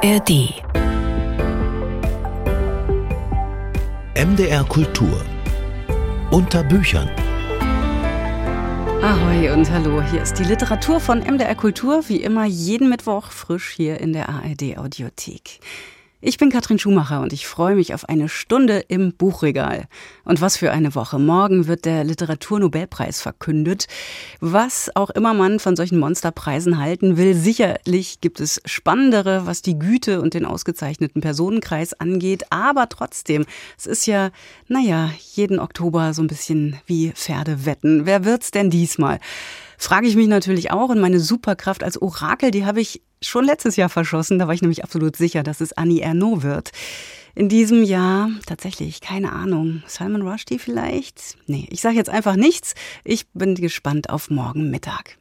ARD. MDR Kultur. Unter Büchern. Ahoi und hallo, hier ist die Literatur von MDR Kultur, wie immer jeden Mittwoch frisch hier in der ARD Audiothek. Ich bin Katrin Schumacher und ich freue mich auf eine Stunde im Buchregal. Und was für eine Woche. Morgen wird der Literaturnobelpreis verkündet. Was auch immer man von solchen Monsterpreisen halten will, sicherlich gibt es spannendere, was die Güte und den ausgezeichneten Personenkreis angeht. Aber trotzdem, es ist ja, naja, jeden Oktober so ein bisschen wie Pferde wetten. Wer wird's denn diesmal? Frage ich mich natürlich auch. Und meine Superkraft als Orakel, die habe ich schon letztes Jahr verschossen. Da war ich nämlich absolut sicher, dass es Annie Ernaux wird. In diesem Jahr tatsächlich, keine Ahnung. Salman Rushdie vielleicht? Nee, ich sage jetzt einfach nichts. Ich bin gespannt auf morgen Mittag.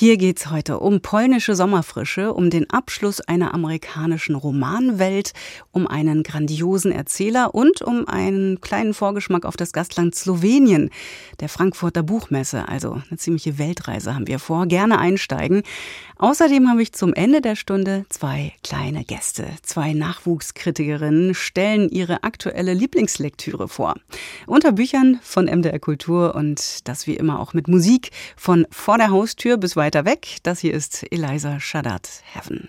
Hier geht's heute um polnische Sommerfrische, um den Abschluss einer amerikanischen Romanwelt, um einen grandiosen Erzähler und um einen kleinen Vorgeschmack auf das Gastland Slowenien, der Frankfurter Buchmesse. Also eine ziemliche Weltreise haben wir vor. Gerne einsteigen. Außerdem habe ich zum Ende der Stunde zwei kleine Gäste. Zwei Nachwuchskritikerinnen stellen ihre aktuelle Lieblingslektüre vor. Unter Büchern von MDR Kultur und das wie immer auch mit Musik von vor der Haustür bis weiter weg. Das hier ist Eliza Shadat Heaven.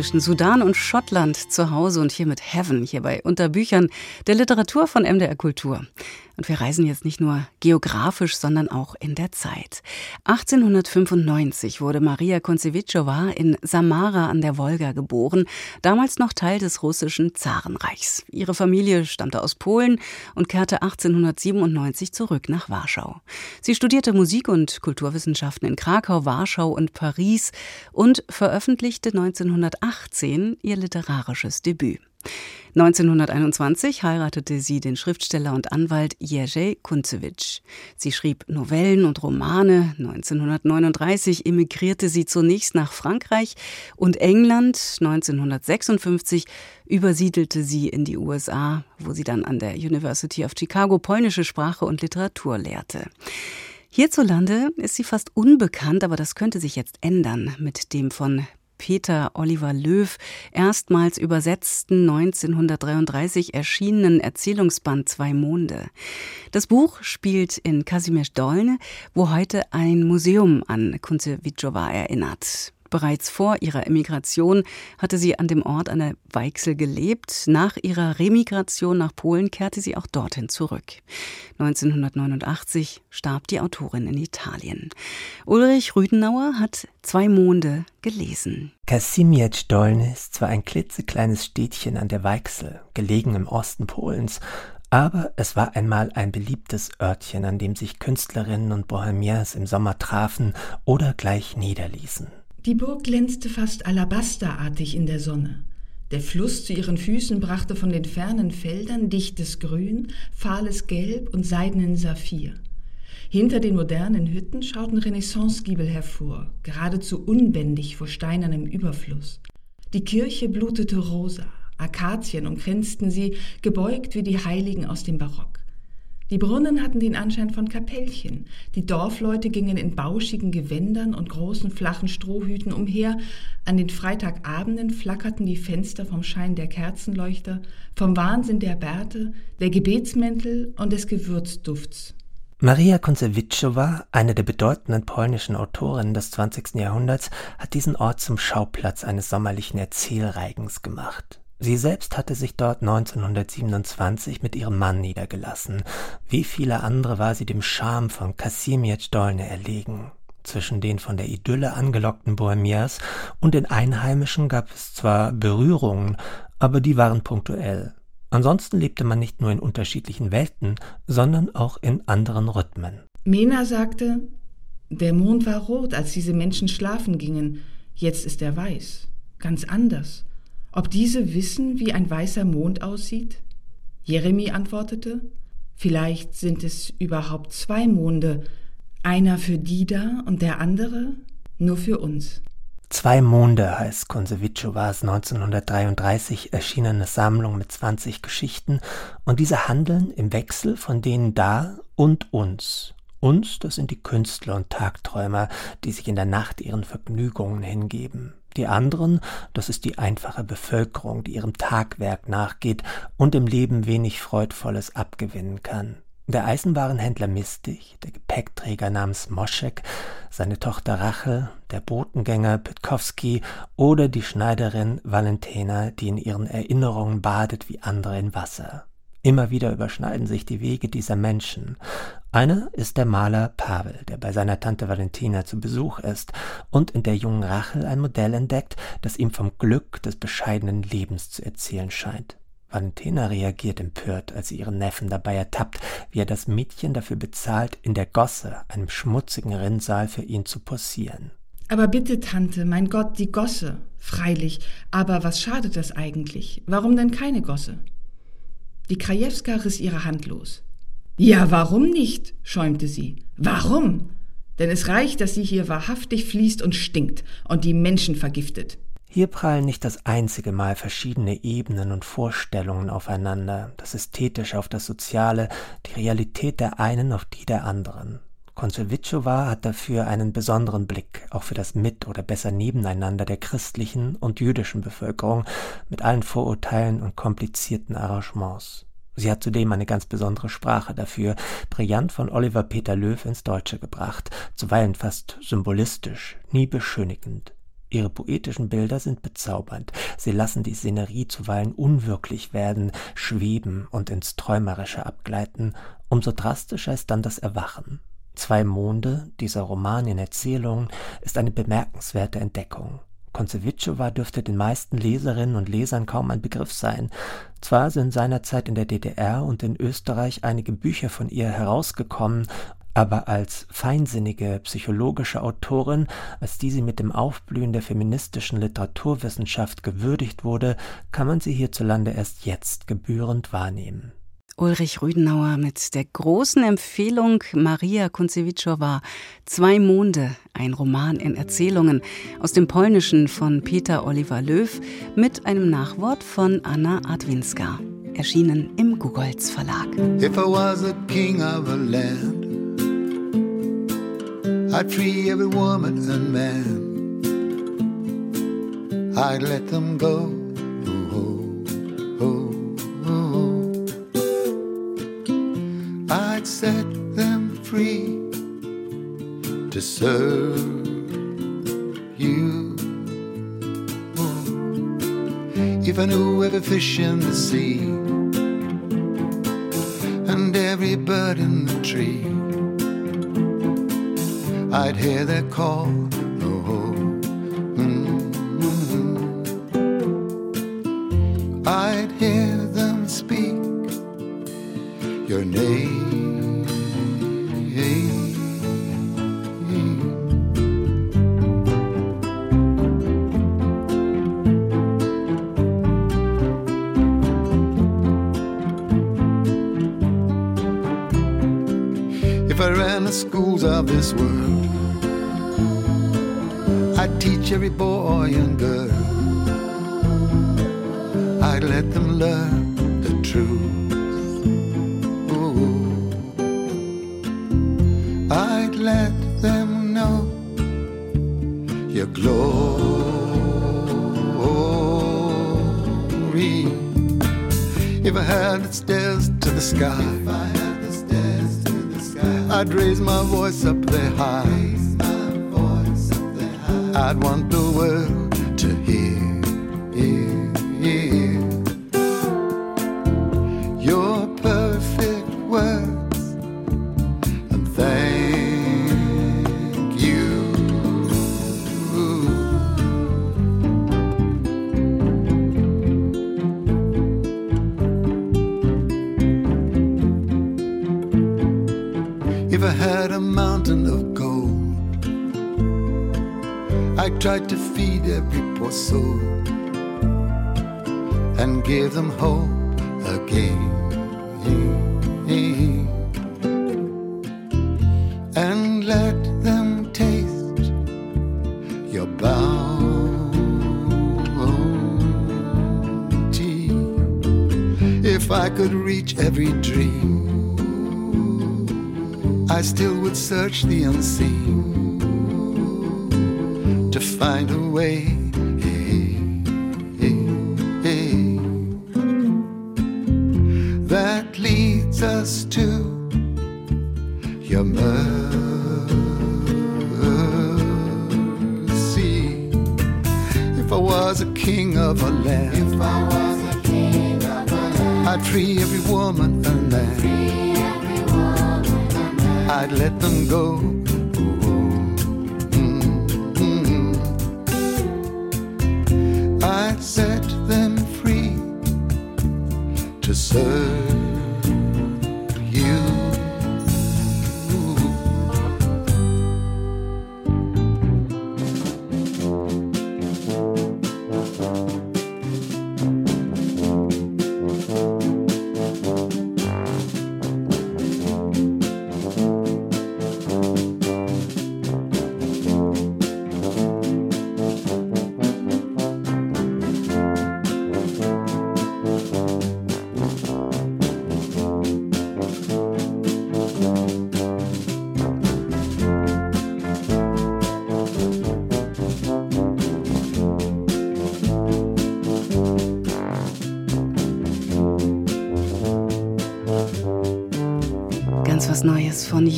Zwischen Sudan und Schottland zu Hause und hier mit Heaven, hier bei Unterbüchern der Literatur von MDR Kultur. Und wir reisen jetzt nicht nur geografisch, sondern auch in der Zeit. 1895 wurde Maria Konzewitschowa in Samara an der Wolga geboren, damals noch Teil des russischen Zarenreichs. Ihre Familie stammte aus Polen und kehrte 1897 zurück nach Warschau. Sie studierte Musik und Kulturwissenschaften in Krakau, Warschau und Paris und veröffentlichte 1918 ihr literarisches Debüt. 1921 heiratete sie den Schriftsteller und Anwalt Jerzy Kunzewitsch. Sie schrieb Novellen und Romane. 1939 emigrierte sie zunächst nach Frankreich und England. 1956 übersiedelte sie in die USA, wo sie dann an der University of Chicago polnische Sprache und Literatur lehrte. Hierzulande ist sie fast unbekannt, aber das könnte sich jetzt ändern mit dem von Peter Oliver Löw erstmals übersetzten 1933 erschienenen Erzählungsband Zwei Monde. Das Buch spielt in Kazimierz Dolne, wo heute ein Museum an Kunzewitschowa erinnert. Bereits vor ihrer Emigration hatte sie an dem Ort an der Weichsel gelebt. Nach ihrer Remigration nach Polen kehrte sie auch dorthin zurück. 1989 starb die Autorin in Italien. Ulrich Rüdenauer hat Zwei Monde gelesen. Kasimiec Dolny ist zwar ein klitzekleines Städtchen an der Weichsel, gelegen im Osten Polens, aber es war einmal ein beliebtes Örtchen, an dem sich Künstlerinnen und Bohemiens im Sommer trafen oder gleich niederließen. Die Burg glänzte fast alabasterartig in der Sonne. Der Fluss zu ihren Füßen brachte von den fernen Feldern dichtes Grün, fahles Gelb und seidenen Saphir. Hinter den modernen Hütten schauten Renaissancegiebel hervor, geradezu unbändig vor steinernem Überfluss. Die Kirche blutete rosa, Akazien umkränzten sie, gebeugt wie die Heiligen aus dem Barock. Die Brunnen hatten den Anschein von Kapellchen. Die Dorfleute gingen in bauschigen Gewändern und großen flachen Strohhüten umher. An den Freitagabenden flackerten die Fenster vom Schein der Kerzenleuchter, vom Wahnsinn der Bärte, der Gebetsmäntel und des Gewürzdufts. Maria Konzewitschowa, eine der bedeutenden polnischen Autorinnen des 20. Jahrhunderts, hat diesen Ort zum Schauplatz eines sommerlichen Erzählreigens gemacht. Sie selbst hatte sich dort 1927 mit ihrem Mann niedergelassen. Wie viele andere war sie dem Charme von Kasimiec Dolne erlegen. Zwischen den von der Idylle angelockten Bohemiers und den Einheimischen gab es zwar Berührungen, aber die waren punktuell. Ansonsten lebte man nicht nur in unterschiedlichen Welten, sondern auch in anderen Rhythmen. Mena sagte, der Mond war rot, als diese Menschen schlafen gingen, jetzt ist er weiß, ganz anders. Ob diese wissen, wie ein weißer Mond aussieht? Jeremy antwortete, vielleicht sind es überhaupt zwei Monde, einer für die da und der andere nur für uns. Zwei Monde heißt Konsewitschowas 1933 erschienene Sammlung mit 20 Geschichten und diese handeln im Wechsel von denen da und uns. Uns, das sind die Künstler und Tagträumer, die sich in der Nacht ihren Vergnügungen hingeben. Die anderen, das ist die einfache Bevölkerung, die ihrem Tagwerk nachgeht und im Leben wenig Freudvolles abgewinnen kann. Der Eisenwarenhändler Mistig, der Gepäckträger namens Moschek, seine Tochter Rachel, der Botengänger Pitkowski oder die Schneiderin Valentina, die in ihren Erinnerungen badet wie andere in Wasser. Immer wieder überschneiden sich die Wege dieser Menschen. Einer ist der Maler Pavel, der bei seiner Tante Valentina zu Besuch ist und in der jungen Rachel ein Modell entdeckt, das ihm vom Glück des bescheidenen Lebens zu erzählen scheint. Valentina reagiert empört, als sie ihren Neffen dabei ertappt, wie er das Mädchen dafür bezahlt, in der Gosse, einem schmutzigen Rinnsal, für ihn zu posieren. Aber bitte, Tante, mein Gott, die Gosse. Freilich, aber was schadet das eigentlich? Warum denn keine Gosse? Die Krajewska riss ihre Hand los. Ja, warum nicht? schäumte sie. Warum? Denn es reicht, dass sie hier wahrhaftig fließt und stinkt und die Menschen vergiftet. Hier prallen nicht das einzige Mal verschiedene Ebenen und Vorstellungen aufeinander, das Ästhetische auf das Soziale, die Realität der einen auf die der anderen. Konselwitschowa hat dafür einen besonderen Blick, auch für das Mit- oder besser Nebeneinander der christlichen und jüdischen Bevölkerung mit allen Vorurteilen und komplizierten Arrangements. Sie hat zudem eine ganz besondere Sprache dafür, brillant von Oliver Peter Löw ins Deutsche gebracht, zuweilen fast symbolistisch, nie beschönigend. Ihre poetischen Bilder sind bezaubernd. Sie lassen die Szenerie zuweilen unwirklich werden, schweben und ins Träumerische abgleiten. Umso drastischer ist dann das Erwachen. Zwei Monde, dieser Roman in Erzählungen, ist eine bemerkenswerte Entdeckung. Konzewitschowa dürfte den meisten Leserinnen und Lesern kaum ein Begriff sein. Zwar sind seinerzeit in der DDR und in Österreich einige Bücher von ihr herausgekommen aber als feinsinnige psychologische Autorin, als die sie mit dem Aufblühen der feministischen Literaturwissenschaft gewürdigt wurde, kann man sie hierzulande erst jetzt gebührend wahrnehmen. Ulrich Rüdenauer mit der großen Empfehlung Maria Kunzewitschowa Zwei Monde, ein Roman in Erzählungen aus dem Polnischen von Peter Oliver Löw mit einem Nachwort von Anna Adwinska, erschienen im Gugolz Verlag. If I was a king of a land I'd free every woman and man. I'd let them go. I'd set them free to serve you. If I knew every fish in the sea and every bird in the tree. I'd hear their call. Oh, mm-hmm. I'd hear them speak your name. This world. Teach every boy If I could reach every dream, I still would search the unseen to find a way.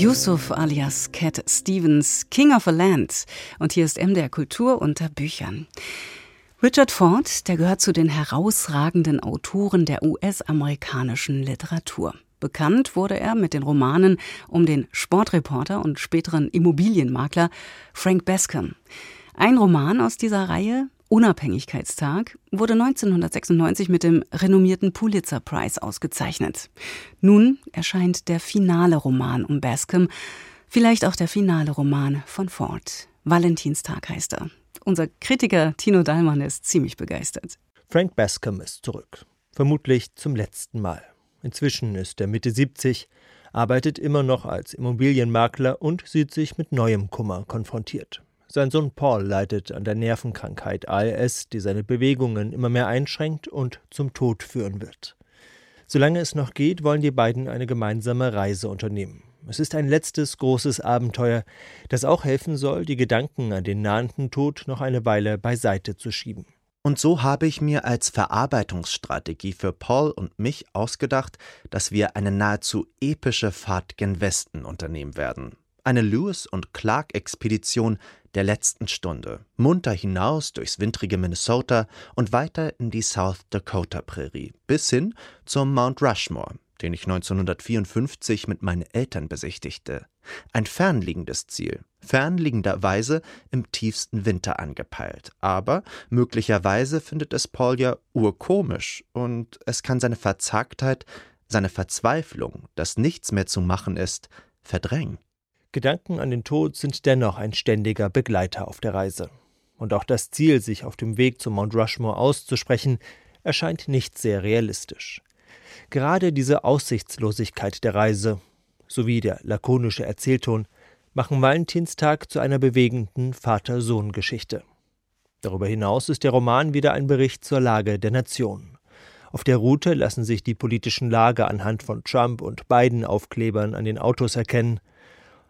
Yusuf alias Cat Stevens, King of a Land. Und hier ist MDR Kultur unter Büchern. Richard Ford, der gehört zu den herausragenden Autoren der US-amerikanischen Literatur. Bekannt wurde er mit den Romanen um den Sportreporter und späteren Immobilienmakler Frank Bascom. Ein Roman aus dieser Reihe, Unabhängigkeitstag wurde 1996 mit dem renommierten Pulitzer Prize ausgezeichnet. Nun erscheint der finale Roman um Bascom, vielleicht auch der finale Roman von Ford. Valentinstag heißt er. Unser Kritiker Tino Dallmann ist ziemlich begeistert. Frank Bascom ist zurück. Vermutlich zum letzten Mal. Inzwischen ist er Mitte 70, arbeitet immer noch als Immobilienmakler und sieht sich mit neuem Kummer konfrontiert. Sein Sohn Paul leidet an der Nervenkrankheit ALS, die seine Bewegungen immer mehr einschränkt und zum Tod führen wird. Solange es noch geht, wollen die beiden eine gemeinsame Reise unternehmen. Es ist ein letztes großes Abenteuer, das auch helfen soll, die Gedanken an den nahenden Tod noch eine Weile beiseite zu schieben. Und so habe ich mir als Verarbeitungsstrategie für Paul und mich ausgedacht, dass wir eine nahezu epische Fahrt gen Westen unternehmen werden. Eine Lewis und Clark Expedition der letzten Stunde, munter hinaus durchs wintrige Minnesota und weiter in die South Dakota Prärie, bis hin zum Mount Rushmore, den ich 1954 mit meinen Eltern besichtigte. Ein fernliegendes Ziel, fernliegenderweise im tiefsten Winter angepeilt. Aber möglicherweise findet es Paul ja urkomisch und es kann seine Verzagtheit, seine Verzweiflung, dass nichts mehr zu machen ist, verdrängen. Gedanken an den Tod sind dennoch ein ständiger Begleiter auf der Reise. Und auch das Ziel, sich auf dem Weg zum Mount Rushmore auszusprechen, erscheint nicht sehr realistisch. Gerade diese Aussichtslosigkeit der Reise sowie der lakonische Erzählton machen Valentinstag zu einer bewegenden Vater-Sohn-Geschichte. Darüber hinaus ist der Roman wieder ein Bericht zur Lage der Nation. Auf der Route lassen sich die politischen Lager anhand von Trump und Biden Aufklebern an den Autos erkennen,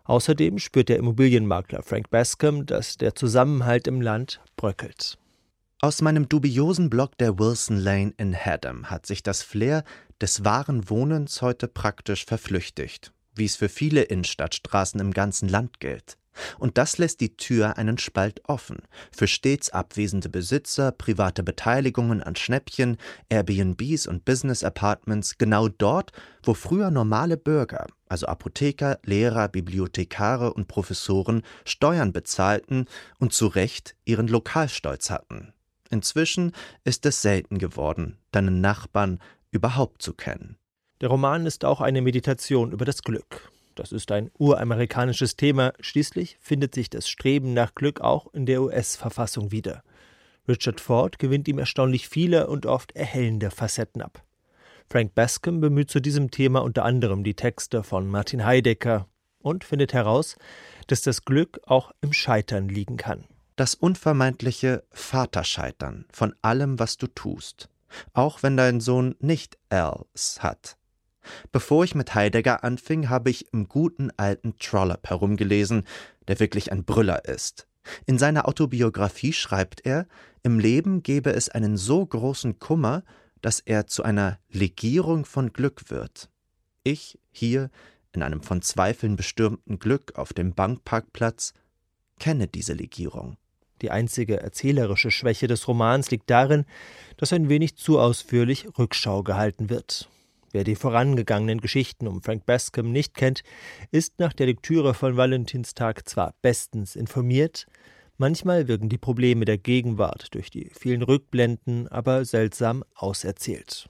Außerdem spürt der Immobilienmakler Frank Bascom, dass der Zusammenhalt im Land bröckelt. Aus meinem dubiosen Block der Wilson Lane in Haddam hat sich das Flair des wahren Wohnens heute praktisch verflüchtigt, wie es für viele Innenstadtstraßen im ganzen Land gilt. Und das lässt die Tür einen Spalt offen für stets abwesende Besitzer, private Beteiligungen an Schnäppchen, Airbnbs und Business Apartments, genau dort, wo früher normale Bürger, also Apotheker, Lehrer, Bibliothekare und Professoren, Steuern bezahlten und zu Recht ihren Lokalstolz hatten. Inzwischen ist es selten geworden, deinen Nachbarn überhaupt zu kennen. Der Roman ist auch eine Meditation über das Glück. Das ist ein uramerikanisches Thema. Schließlich findet sich das Streben nach Glück auch in der US-Verfassung wieder. Richard Ford gewinnt ihm erstaunlich viele und oft erhellende Facetten ab. Frank Bascom bemüht zu diesem Thema unter anderem die Texte von Martin Heidegger und findet heraus, dass das Glück auch im Scheitern liegen kann. Das unvermeidliche Vaterscheitern von allem, was du tust, auch wenn dein Sohn nicht Ls hat, Bevor ich mit Heidegger anfing, habe ich im guten alten Trollope herumgelesen, der wirklich ein Brüller ist. In seiner Autobiografie schreibt er, im Leben gebe es einen so großen Kummer, dass er zu einer Legierung von Glück wird. Ich hier, in einem von Zweifeln bestürmten Glück auf dem Bankparkplatz, kenne diese Legierung. Die einzige erzählerische Schwäche des Romans liegt darin, dass ein wenig zu ausführlich Rückschau gehalten wird. Wer die vorangegangenen Geschichten um Frank Bascom nicht kennt, ist nach der Lektüre von Valentinstag zwar bestens informiert, manchmal wirken die Probleme der Gegenwart durch die vielen Rückblenden aber seltsam auserzählt.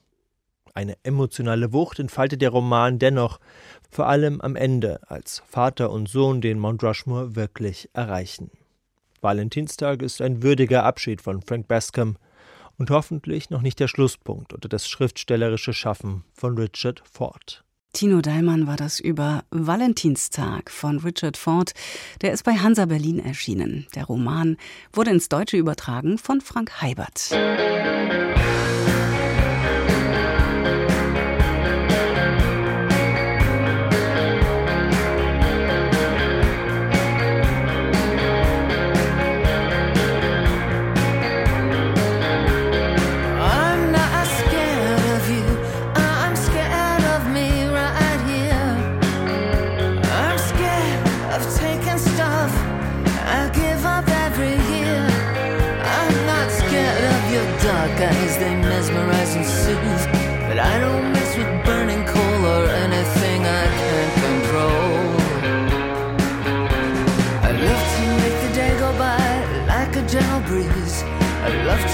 Eine emotionale Wucht entfaltet der Roman dennoch, vor allem am Ende, als Vater und Sohn den Mount Rushmore wirklich erreichen. Valentinstag ist ein würdiger Abschied von Frank Bascom, und hoffentlich noch nicht der Schlusspunkt unter das schriftstellerische Schaffen von Richard Ford. Tino Dallmann war das über Valentinstag von Richard Ford. Der ist bei Hansa Berlin erschienen. Der Roman wurde ins Deutsche übertragen von Frank Heibert.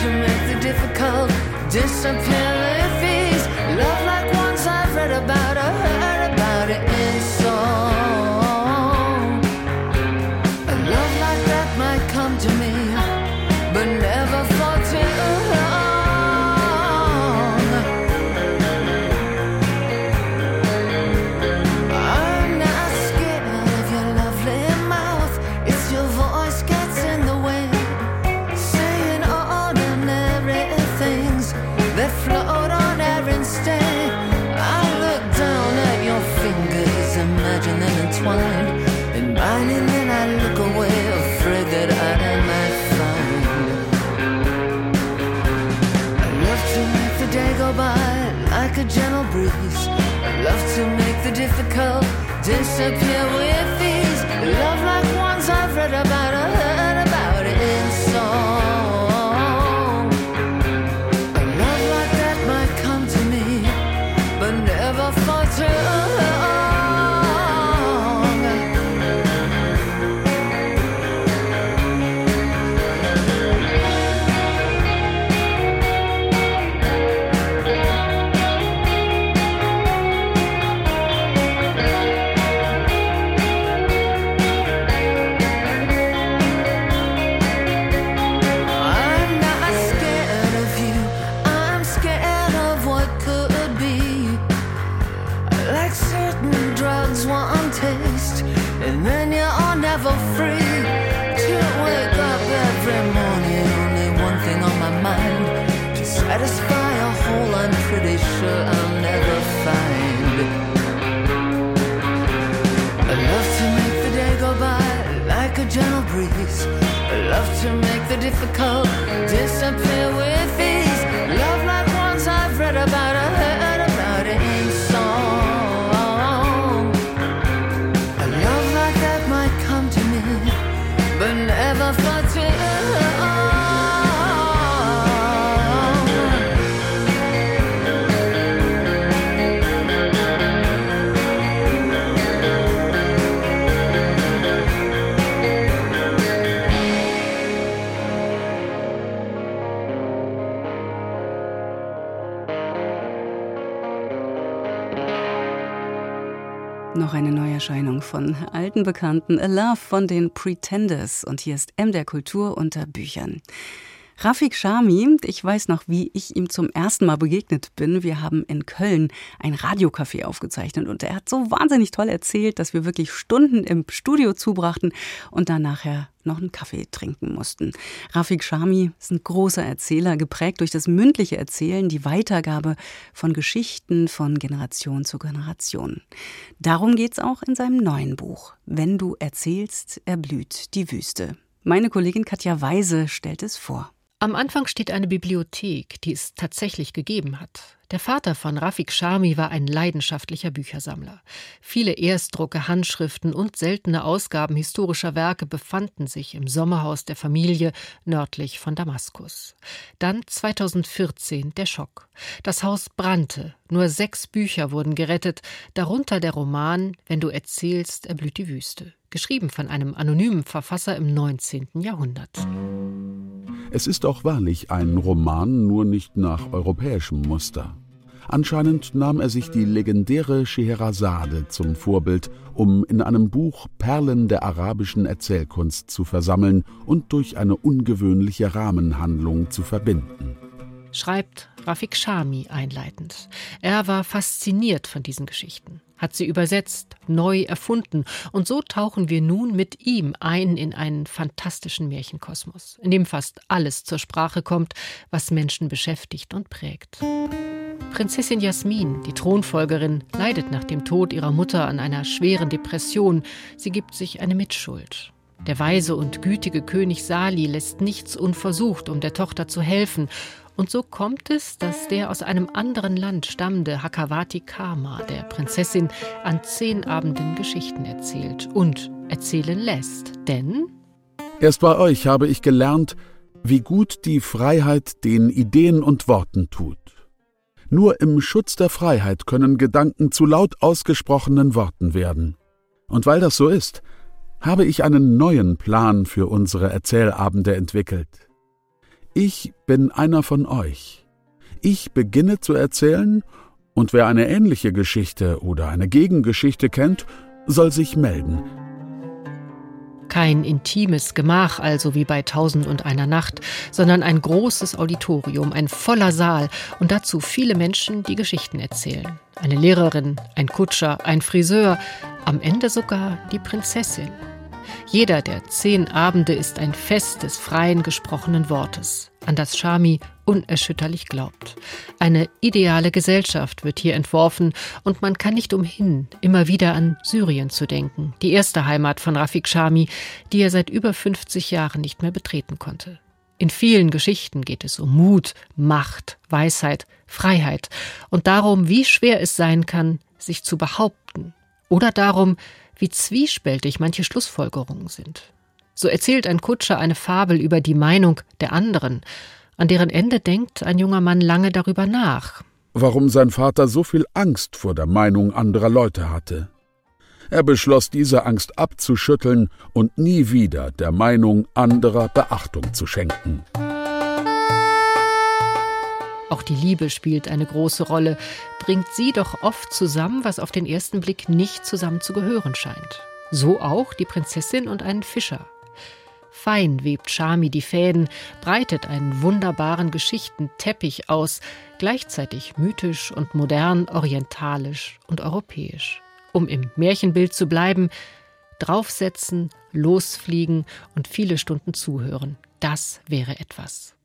To make the difficult. Disappear difficult. Disappear with Like certain drugs, one taste, and then you're never free. To wake up every morning, only one thing on my mind to satisfy a hole I'm pretty sure I'll never find. I love to make the day go by like a gentle breeze. I love to make the difficult disappear with Neuerscheinung von alten Bekannten, A Love von den Pretenders. Und hier ist M der Kultur unter Büchern. Rafik Shami, ich weiß noch, wie ich ihm zum ersten Mal begegnet bin. Wir haben in Köln ein Radiocafé aufgezeichnet und er hat so wahnsinnig toll erzählt, dass wir wirklich Stunden im Studio zubrachten und dann nachher noch einen Kaffee trinken mussten. Rafik Shami ist ein großer Erzähler, geprägt durch das mündliche Erzählen, die Weitergabe von Geschichten von Generation zu Generation. Darum geht's auch in seinem neuen Buch. Wenn du erzählst, erblüht die Wüste. Meine Kollegin Katja Weise stellt es vor. Am Anfang steht eine Bibliothek, die es tatsächlich gegeben hat. Der Vater von Rafik Shami war ein leidenschaftlicher Büchersammler. Viele Erstdrucke, Handschriften und seltene Ausgaben historischer Werke befanden sich im Sommerhaus der Familie nördlich von Damaskus. Dann 2014 der Schock. Das Haus brannte. Nur sechs Bücher wurden gerettet, darunter der Roman Wenn du erzählst, erblüht die Wüste, geschrieben von einem anonymen Verfasser im 19. Jahrhundert. Es ist auch wahrlich ein Roman, nur nicht nach europäischem Muster. Anscheinend nahm er sich die legendäre Scheherazade zum Vorbild, um in einem Buch Perlen der arabischen Erzählkunst zu versammeln und durch eine ungewöhnliche Rahmenhandlung zu verbinden. Schreibt Rafik Shami einleitend. Er war fasziniert von diesen Geschichten, hat sie übersetzt, neu erfunden und so tauchen wir nun mit ihm ein in einen fantastischen Märchenkosmos, in dem fast alles zur Sprache kommt, was Menschen beschäftigt und prägt. Prinzessin Jasmin, die Thronfolgerin, leidet nach dem Tod ihrer Mutter an einer schweren Depression. Sie gibt sich eine Mitschuld. Der weise und gütige König Sali lässt nichts unversucht, um der Tochter zu helfen. Und so kommt es, dass der aus einem anderen Land stammende Hakawati Kama der Prinzessin an zehn Abenden Geschichten erzählt und erzählen lässt. Denn Erst bei euch habe ich gelernt, wie gut die Freiheit den Ideen und Worten tut. Nur im Schutz der Freiheit können Gedanken zu laut ausgesprochenen Worten werden. Und weil das so ist, habe ich einen neuen Plan für unsere Erzählabende entwickelt. Ich bin einer von euch. Ich beginne zu erzählen, und wer eine ähnliche Geschichte oder eine Gegengeschichte kennt, soll sich melden. Kein intimes Gemach also wie bei Tausend und einer Nacht, sondern ein großes Auditorium, ein voller Saal und dazu viele Menschen, die Geschichten erzählen. Eine Lehrerin, ein Kutscher, ein Friseur, am Ende sogar die Prinzessin. Jeder der zehn Abende ist ein Fest des freien gesprochenen Wortes, an das Shami unerschütterlich glaubt. Eine ideale Gesellschaft wird hier entworfen und man kann nicht umhin, immer wieder an Syrien zu denken, die erste Heimat von Rafik Shami, die er seit über 50 Jahren nicht mehr betreten konnte. In vielen Geschichten geht es um Mut, Macht, Weisheit, Freiheit und darum, wie schwer es sein kann, sich zu behaupten oder darum, wie zwiespältig manche Schlussfolgerungen sind. So erzählt ein Kutscher eine Fabel über die Meinung der anderen, an deren Ende denkt ein junger Mann lange darüber nach. Warum sein Vater so viel Angst vor der Meinung anderer Leute hatte. Er beschloss, diese Angst abzuschütteln und nie wieder der Meinung anderer Beachtung zu schenken. Auch die Liebe spielt eine große Rolle, bringt sie doch oft zusammen, was auf den ersten Blick nicht zusammen zu gehören scheint. So auch die Prinzessin und einen Fischer. Fein webt Shami die Fäden, breitet einen wunderbaren Geschichtenteppich aus, gleichzeitig mythisch und modern, orientalisch und europäisch. Um im Märchenbild zu bleiben, draufsetzen, losfliegen und viele Stunden zuhören. Das wäre etwas.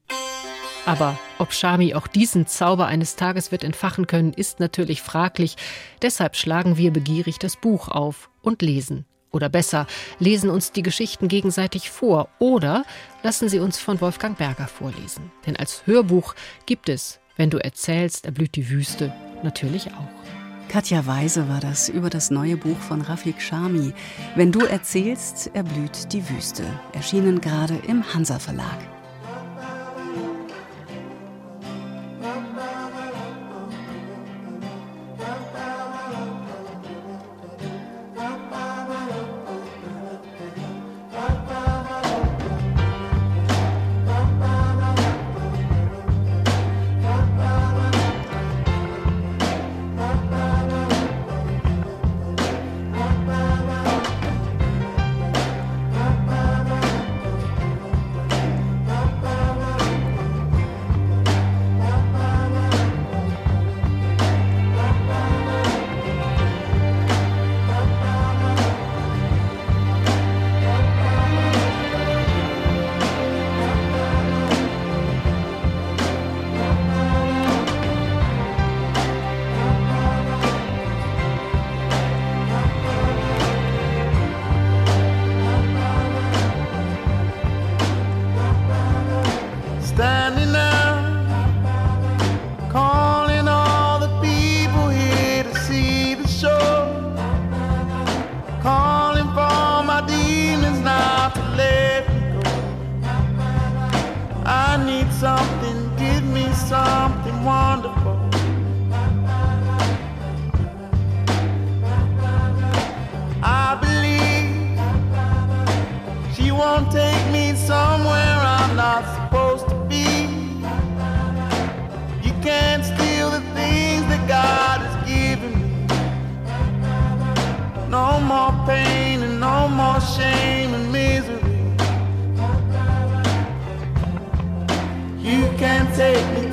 Aber ob Shami auch diesen Zauber eines Tages wird entfachen können, ist natürlich fraglich. Deshalb schlagen wir begierig das Buch auf und lesen. Oder besser, lesen uns die Geschichten gegenseitig vor oder lassen sie uns von Wolfgang Berger vorlesen. Denn als Hörbuch gibt es, wenn du erzählst, erblüht die Wüste, natürlich auch. Katja Weise war das über das neue Buch von Rafik Shami. Wenn du erzählst, erblüht die Wüste. Erschienen gerade im Hansa Verlag. Something wonderful. I believe she won't take me somewhere I'm not supposed to be. You can't steal the things that God has given me. No more pain and no more shame and misery. You can't take me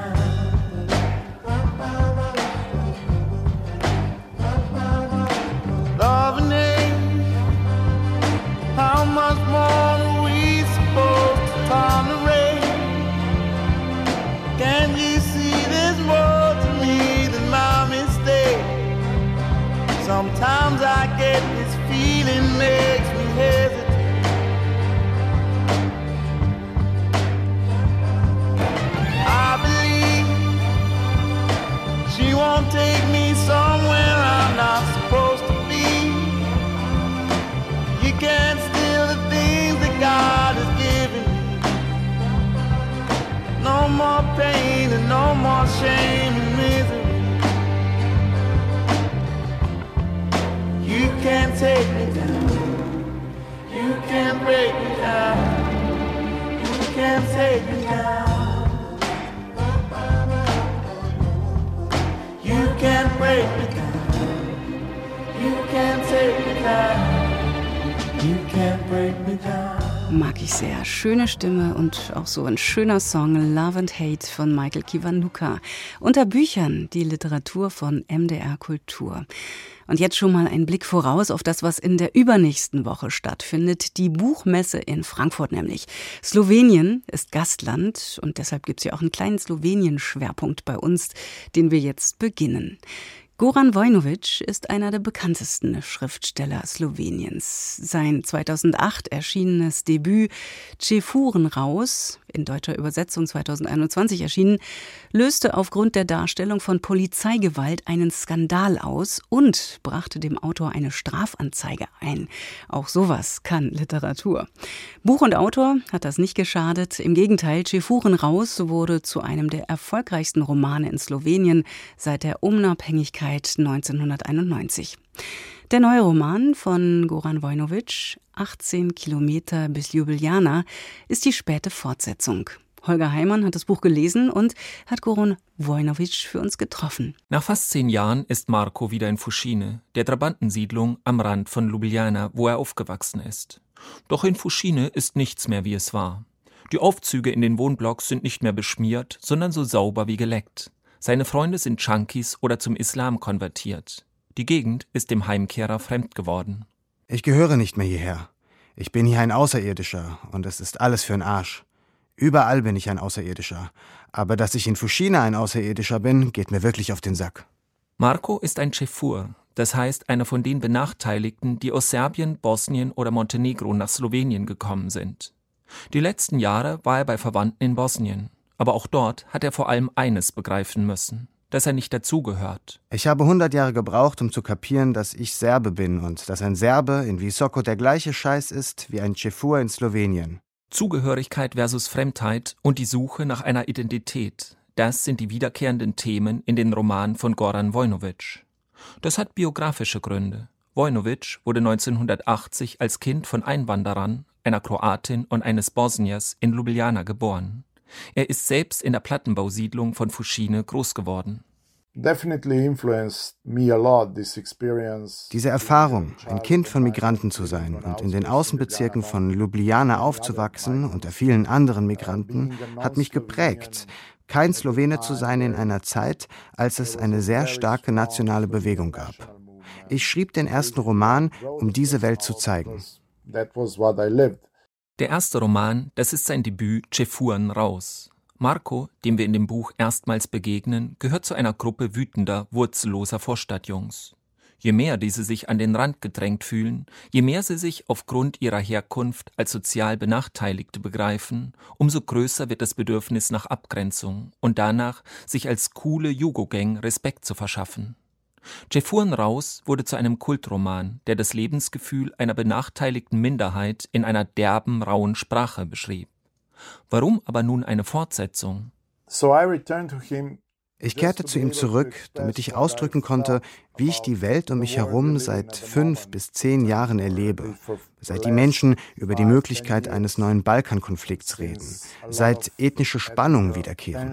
Sometimes I get this feeling makes me hesitate. I believe she won't take me somewhere I'm not supposed to be. You can't steal the things that God has given me. No more pain and no more shame and misery. Can't take me down. Mag ich sehr. Schöne Stimme und auch so ein schöner Song Love and Hate von Michael Kiwanuka. Unter Büchern die Literatur von MDR Kultur. Und jetzt schon mal ein Blick voraus auf das, was in der übernächsten Woche stattfindet. Die Buchmesse in Frankfurt nämlich. Slowenien ist Gastland und deshalb gibt es ja auch einen kleinen Slowenien-Schwerpunkt bei uns, den wir jetzt beginnen. Goran Vojnovic ist einer der bekanntesten Schriftsteller Sloweniens. Sein 2008 erschienenes Debüt Cefuren raus, in deutscher Übersetzung 2021 erschienen, löste aufgrund der Darstellung von Polizeigewalt einen Skandal aus und brachte dem Autor eine Strafanzeige ein. Auch sowas kann Literatur. Buch und Autor hat das nicht geschadet. Im Gegenteil, Cefuren raus wurde zu einem der erfolgreichsten Romane in Slowenien seit der Unabhängigkeit 1991. Der neue Roman von Goran Vojnovic, 18 Kilometer bis Ljubljana, ist die späte Fortsetzung. Holger Heimann hat das Buch gelesen und hat Goran Vojnovic für uns getroffen. Nach fast zehn Jahren ist Marco wieder in Fuschine, der Trabantensiedlung am Rand von Ljubljana, wo er aufgewachsen ist. Doch in Fuschine ist nichts mehr, wie es war. Die Aufzüge in den Wohnblocks sind nicht mehr beschmiert, sondern so sauber wie geleckt. Seine Freunde sind Junkies oder zum Islam konvertiert. Die Gegend ist dem Heimkehrer fremd geworden. Ich gehöre nicht mehr hierher. Ich bin hier ein Außerirdischer und es ist alles für den Arsch. Überall bin ich ein Außerirdischer. Aber dass ich in Fushina ein Außerirdischer bin, geht mir wirklich auf den Sack. Marco ist ein Chefur, das heißt einer von den Benachteiligten, die aus Serbien, Bosnien oder Montenegro nach Slowenien gekommen sind. Die letzten Jahre war er bei Verwandten in Bosnien. Aber auch dort hat er vor allem eines begreifen müssen, dass er nicht dazugehört. Ich habe 100 Jahre gebraucht, um zu kapieren, dass ich Serbe bin und dass ein Serbe in Visoko der gleiche Scheiß ist wie ein Chefur in Slowenien. Zugehörigkeit versus Fremdheit und die Suche nach einer Identität, das sind die wiederkehrenden Themen in den Romanen von Goran Vojnovic. Das hat biografische Gründe. Vojnovic wurde 1980 als Kind von Einwanderern, einer Kroatin und eines Bosniers in Ljubljana geboren. Er ist selbst in der Plattenbausiedlung von Fuschine groß geworden. Diese Erfahrung, ein Kind von Migranten zu sein und in den Außenbezirken von Ljubljana aufzuwachsen unter vielen anderen Migranten, hat mich geprägt, kein Slowene zu sein in einer Zeit, als es eine sehr starke nationale Bewegung gab. Ich schrieb den ersten Roman, um diese Welt zu zeigen. Der erste Roman, das ist sein Debüt Cefuren raus. Marco, dem wir in dem Buch erstmals begegnen, gehört zu einer Gruppe wütender, wurzelloser Vorstadtjungs. Je mehr diese sich an den Rand gedrängt fühlen, je mehr sie sich aufgrund ihrer Herkunft als sozial Benachteiligte begreifen, umso größer wird das Bedürfnis nach Abgrenzung und danach, sich als coole Jugo-Gang Respekt zu verschaffen. Cefuren raus wurde zu einem Kultroman, der das Lebensgefühl einer benachteiligten Minderheit in einer derben, rauen Sprache beschrieb. Warum aber nun eine Fortsetzung? Ich kehrte zu ihm zurück, damit ich ausdrücken konnte, wie ich die Welt um mich herum seit fünf bis zehn Jahren erlebe, seit die Menschen über die Möglichkeit eines neuen Balkankonflikts reden, seit ethnische Spannungen wiederkehren.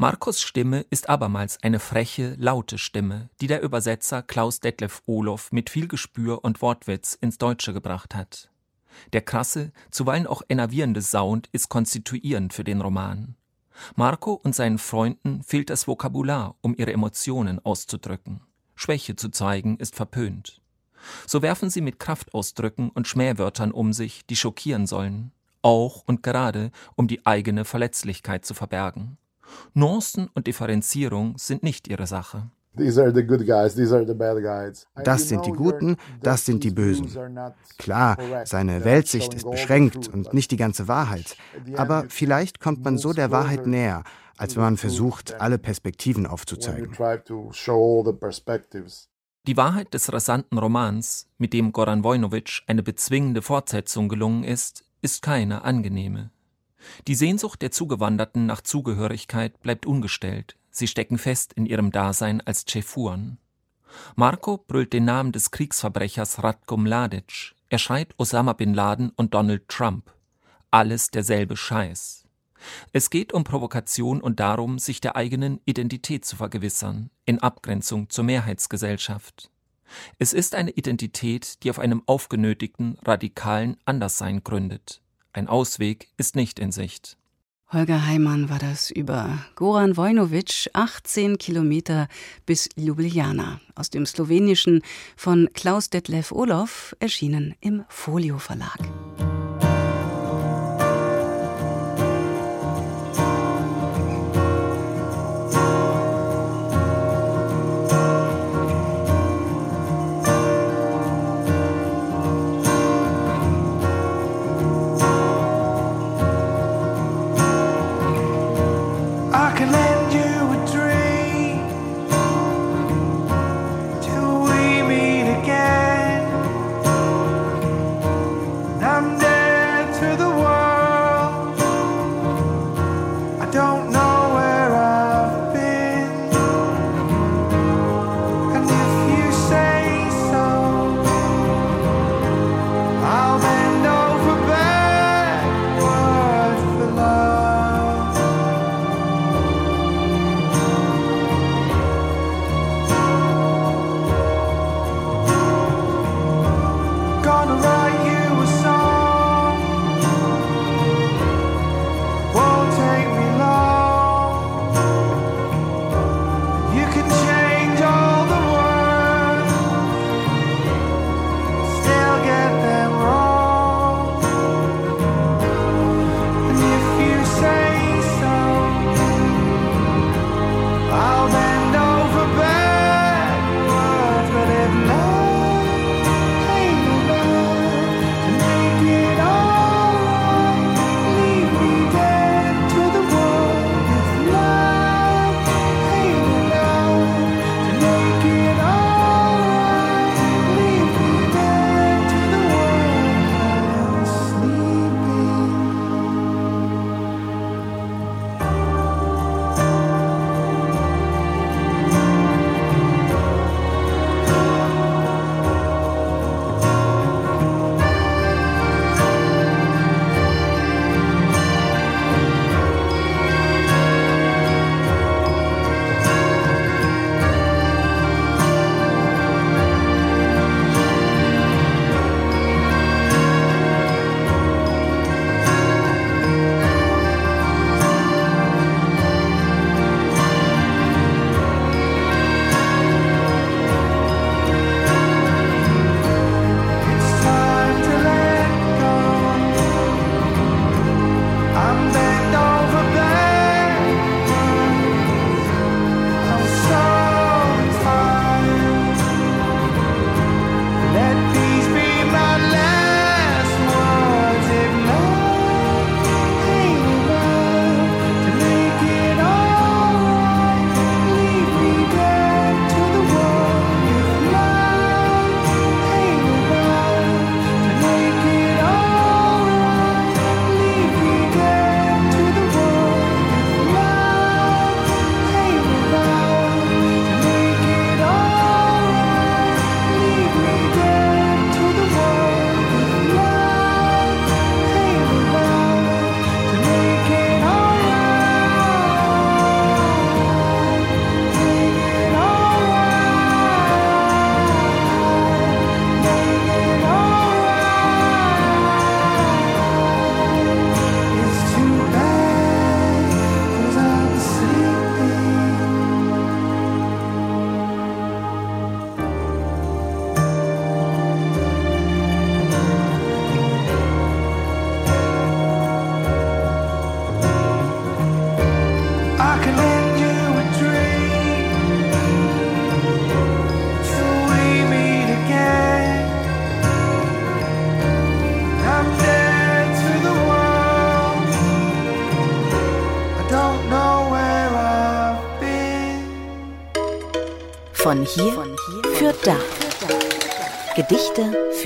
Markus Stimme ist abermals eine freche, laute Stimme, die der Übersetzer Klaus Detlef Olof mit viel Gespür und Wortwitz ins Deutsche gebracht hat. Der krasse, zuweilen auch enervierende Sound ist konstituierend für den Roman. Marco und seinen Freunden fehlt das Vokabular, um ihre Emotionen auszudrücken. Schwäche zu zeigen ist verpönt. So werfen sie mit Kraftausdrücken und Schmähwörtern um sich, die schockieren sollen, auch und gerade, um die eigene Verletzlichkeit zu verbergen. Nuancen und Differenzierung sind nicht ihre Sache. Das sind die Guten, das sind die Bösen. Klar, seine Weltsicht ist beschränkt und nicht die ganze Wahrheit. Aber vielleicht kommt man so der Wahrheit näher, als wenn man versucht, alle Perspektiven aufzuzeigen. Die Wahrheit des rasanten Romans, mit dem Goran Vojnovic eine bezwingende Fortsetzung gelungen ist, ist keine angenehme. Die Sehnsucht der Zugewanderten nach Zugehörigkeit bleibt ungestellt, sie stecken fest in ihrem Dasein als Cefuan. Marco brüllt den Namen des Kriegsverbrechers Ratko Mladic, er schreit Osama bin Laden und Donald Trump. Alles derselbe Scheiß. Es geht um Provokation und darum, sich der eigenen Identität zu vergewissern, in Abgrenzung zur Mehrheitsgesellschaft. Es ist eine Identität, die auf einem aufgenötigten, radikalen Anderssein gründet. Ein Ausweg ist nicht in Sicht. Holger Heimann war das über Goran Vojnovic, 18 Kilometer bis Ljubljana, aus dem Slowenischen von Klaus Detlef Olof, erschienen im Folio Verlag.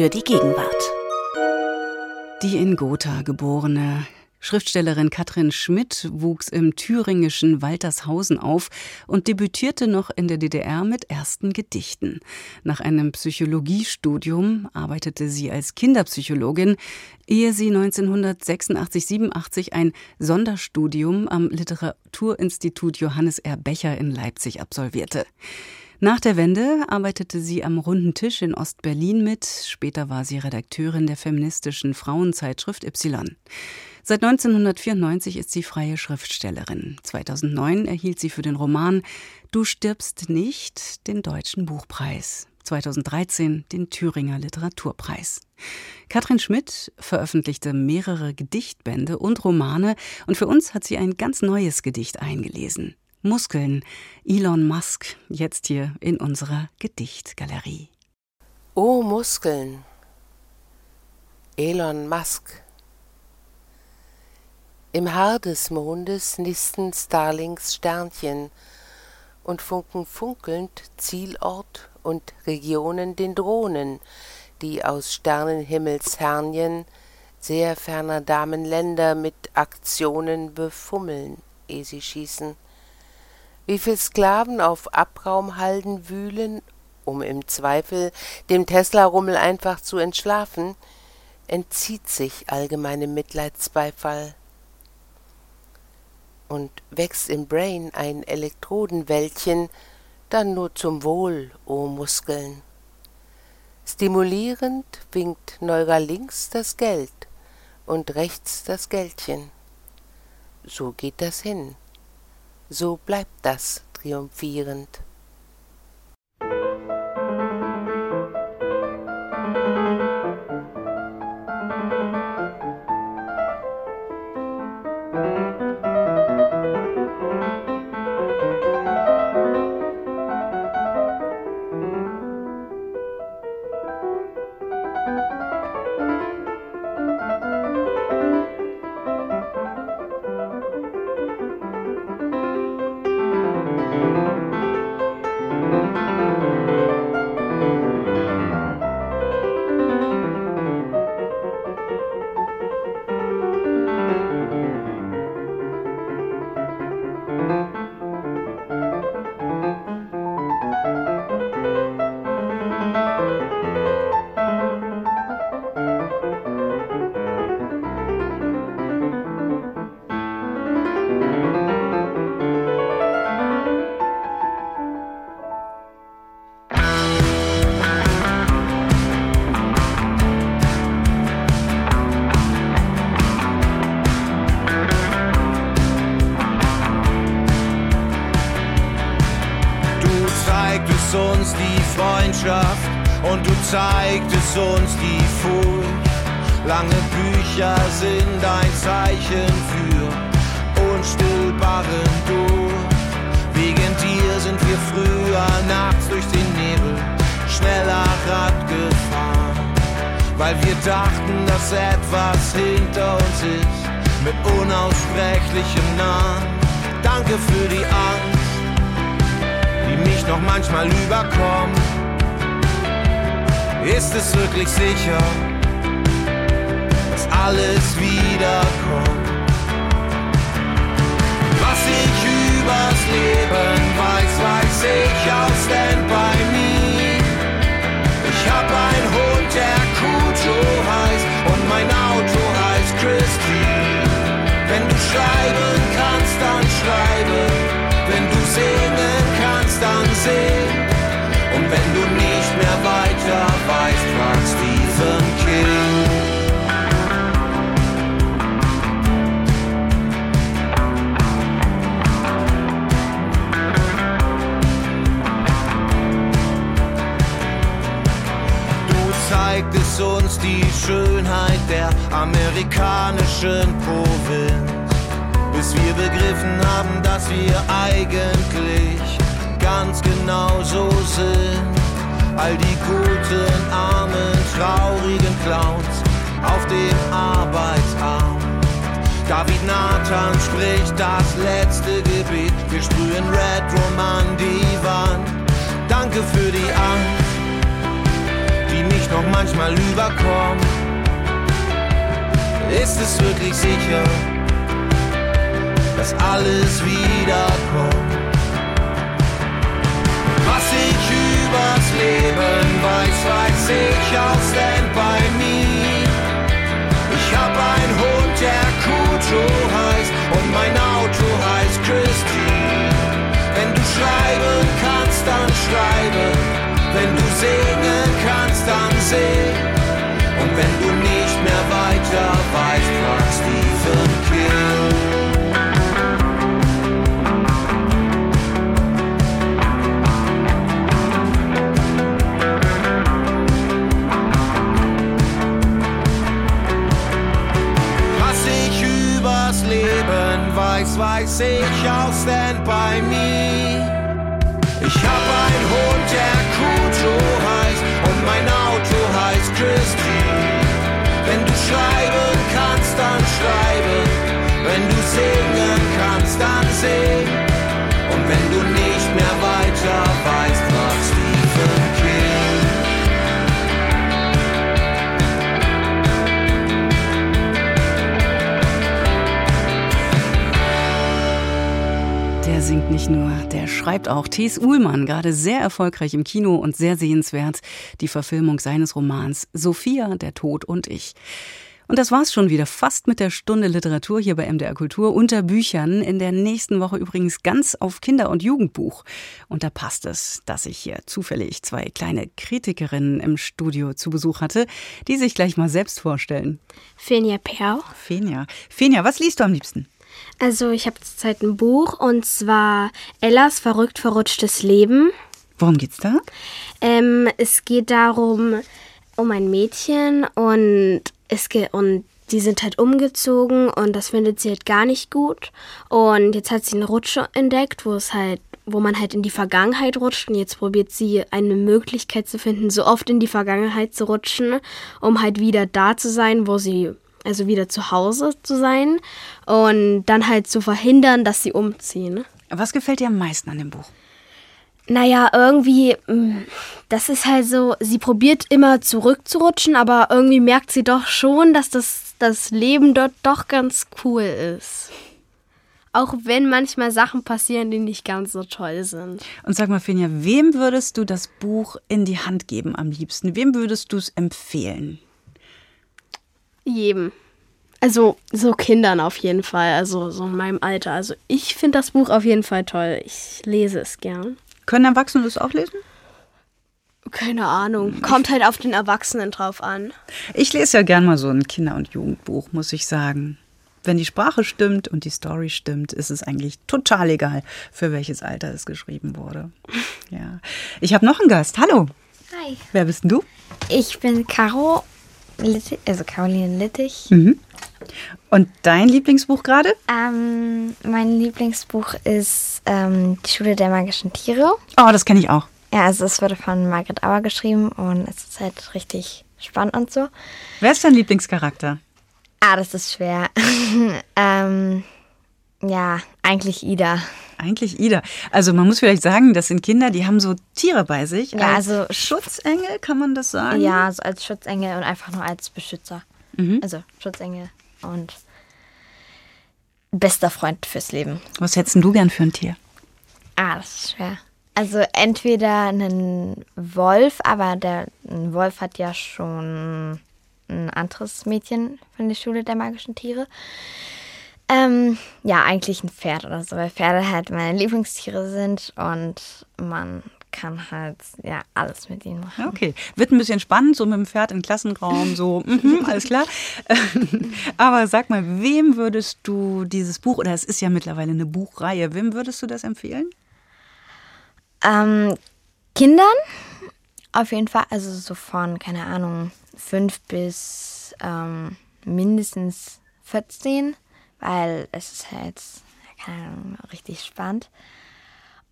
Für die Gegenwart. Die in Gotha geborene Schriftstellerin Katrin Schmidt wuchs im thüringischen Waltershausen auf und debütierte noch in der DDR mit ersten Gedichten. Nach einem Psychologiestudium arbeitete sie als Kinderpsychologin, ehe sie 1986-87 ein Sonderstudium am Literaturinstitut Johannes R. Becher in Leipzig absolvierte. Nach der Wende arbeitete sie am Runden Tisch in Ostberlin mit. Später war sie Redakteurin der feministischen Frauenzeitschrift Y. Seit 1994 ist sie freie Schriftstellerin. 2009 erhielt sie für den Roman Du stirbst nicht den Deutschen Buchpreis. 2013 den Thüringer Literaturpreis. Katrin Schmidt veröffentlichte mehrere Gedichtbände und Romane und für uns hat sie ein ganz neues Gedicht eingelesen. Muskeln, Elon Musk, jetzt hier in unserer Gedichtgalerie. O Muskeln, Elon Musk. Im Haar des Mondes nisten Starlings Sternchen und funken funkelnd Zielort und Regionen den Drohnen, die aus Sternenhimmelshernien sehr ferner Damenländer mit Aktionen befummeln, ehe sie schießen wie viel Sklaven auf Abraumhalden wühlen, um im Zweifel dem Tesla-Rummel einfach zu entschlafen, entzieht sich allgemeinem Mitleidsbeifall. Und wächst im Brain ein Elektrodenwäldchen, dann nur zum Wohl, o Muskeln. Stimulierend winkt Neuralinks das Geld und rechts das Geldchen. So geht das hin so bleibt das triumphierend. der amerikanischen Provinz, bis wir begriffen haben, dass wir eigentlich ganz genau so sind. All die guten, armen, traurigen Clowns auf dem Arbeitsarm. David Nathan spricht das letzte Gebet. Wir sprühen Red Room an die Wand. Danke für die Angst, die mich noch manchmal überkommt. Ist es wirklich sicher, dass alles wiederkommt? Was ich übers Leben weiß, weiß ich aus Stand by Me. Ich hab einen Hund, der Kujo heißt und mein Auto heißt Christine. Wenn du schreiben kannst, dann schreibe. Wenn du singen kannst, dann sing. Und wenn du nicht mehr weiter weißt, frag Stephen schreibt auch. T.S. Uhlmann, gerade sehr erfolgreich im Kino und sehr sehenswert, die Verfilmung seines Romans Sophia, der Tod und ich. Und das war's schon wieder fast mit der Stunde Literatur hier bei MDR Kultur unter Büchern. In der nächsten Woche übrigens ganz auf Kinder- und Jugendbuch. Und da passt es, dass ich hier zufällig zwei kleine Kritikerinnen im Studio zu Besuch hatte, die sich gleich mal selbst vorstellen. Fenja Perl. Fenja. Fenja, was liest du am liebsten? Also ich habe zurzeit ein Buch und zwar Ellas verrückt verrutschtes Leben. Worum geht's da? Ähm, es geht darum, um ein Mädchen und es ge und die sind halt umgezogen und das findet sie halt gar nicht gut. Und jetzt hat sie eine Rutsche entdeckt, wo es halt, wo man halt in die Vergangenheit rutscht und jetzt probiert sie eine Möglichkeit zu finden, so oft in die Vergangenheit zu rutschen, um halt wieder da zu sein, wo sie also wieder zu Hause zu sein und dann halt zu verhindern, dass sie umziehen. Was gefällt dir am meisten an dem Buch? Naja, irgendwie, mm, das ist halt so, sie probiert immer zurückzurutschen, aber irgendwie merkt sie doch schon, dass das, das Leben dort doch ganz cool ist. Auch wenn manchmal Sachen passieren, die nicht ganz so toll sind. Und sag mal, Finja, wem würdest du das Buch in die Hand geben am liebsten? Wem würdest du es empfehlen? Jedem. Also so Kindern auf jeden Fall, also so in meinem Alter. Also ich finde das Buch auf jeden Fall toll. Ich lese es gern. Können Erwachsene das auch lesen? Keine Ahnung. Kommt halt auf den Erwachsenen drauf an. Ich lese ja gern mal so ein Kinder- und Jugendbuch, muss ich sagen. Wenn die Sprache stimmt und die Story stimmt, ist es eigentlich total egal, für welches Alter es geschrieben wurde. Ja. Ich habe noch einen Gast. Hallo. Hi. Wer bist denn du? Ich bin Caro, Littich, also Caroline Littich. Mhm. Und dein Lieblingsbuch gerade? Ähm, mein Lieblingsbuch ist ähm, Die Schule der magischen Tiere. Oh, das kenne ich auch. Ja, also es wurde von Margaret Auer geschrieben und es ist halt richtig spannend und so. Wer ist dein Lieblingscharakter? Ah, das ist schwer. ähm, ja, eigentlich Ida. Eigentlich Ida. Also man muss vielleicht sagen, das sind Kinder, die haben so Tiere bei sich. Ja, als also Schutzengel, kann man das sagen? Ja, so als Schutzengel und einfach nur als Beschützer. Mhm. Also Schutzengel und bester Freund fürs Leben. Was hättest du gern für ein Tier? Ah, das ist schwer. Also entweder einen Wolf, aber der ein Wolf hat ja schon ein anderes Mädchen von der Schule der magischen Tiere. Ähm, ja, eigentlich ein Pferd oder so, weil Pferde halt meine Lieblingstiere sind und man kann halt ja alles mit ihnen machen. Okay, wird ein bisschen spannend, so mit dem Pferd im Klassenraum, so, mhm, alles klar. Aber sag mal, wem würdest du dieses Buch, oder es ist ja mittlerweile eine Buchreihe, wem würdest du das empfehlen? Ähm, Kindern auf jeden Fall, also so von, keine Ahnung, fünf bis ähm, mindestens 14, weil es ist halt, keine Ahnung, richtig spannend.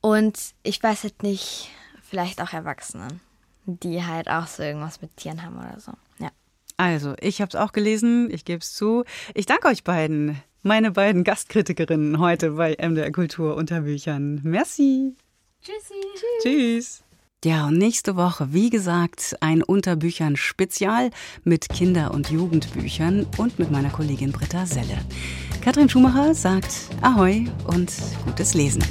Und ich weiß halt nicht, vielleicht auch Erwachsenen, die halt auch so irgendwas mit Tieren haben oder so. Ja. Also, ich habe es auch gelesen, ich gebe es zu. Ich danke euch beiden, meine beiden Gastkritikerinnen heute bei MDR Kultur unter Büchern. Merci. Tschüssi. Tschüss. Ja, und nächste Woche, wie gesagt, ein Unterbüchern Spezial mit Kinder- und Jugendbüchern und mit meiner Kollegin Britta Selle. Katrin Schumacher sagt Ahoi und gutes Lesen.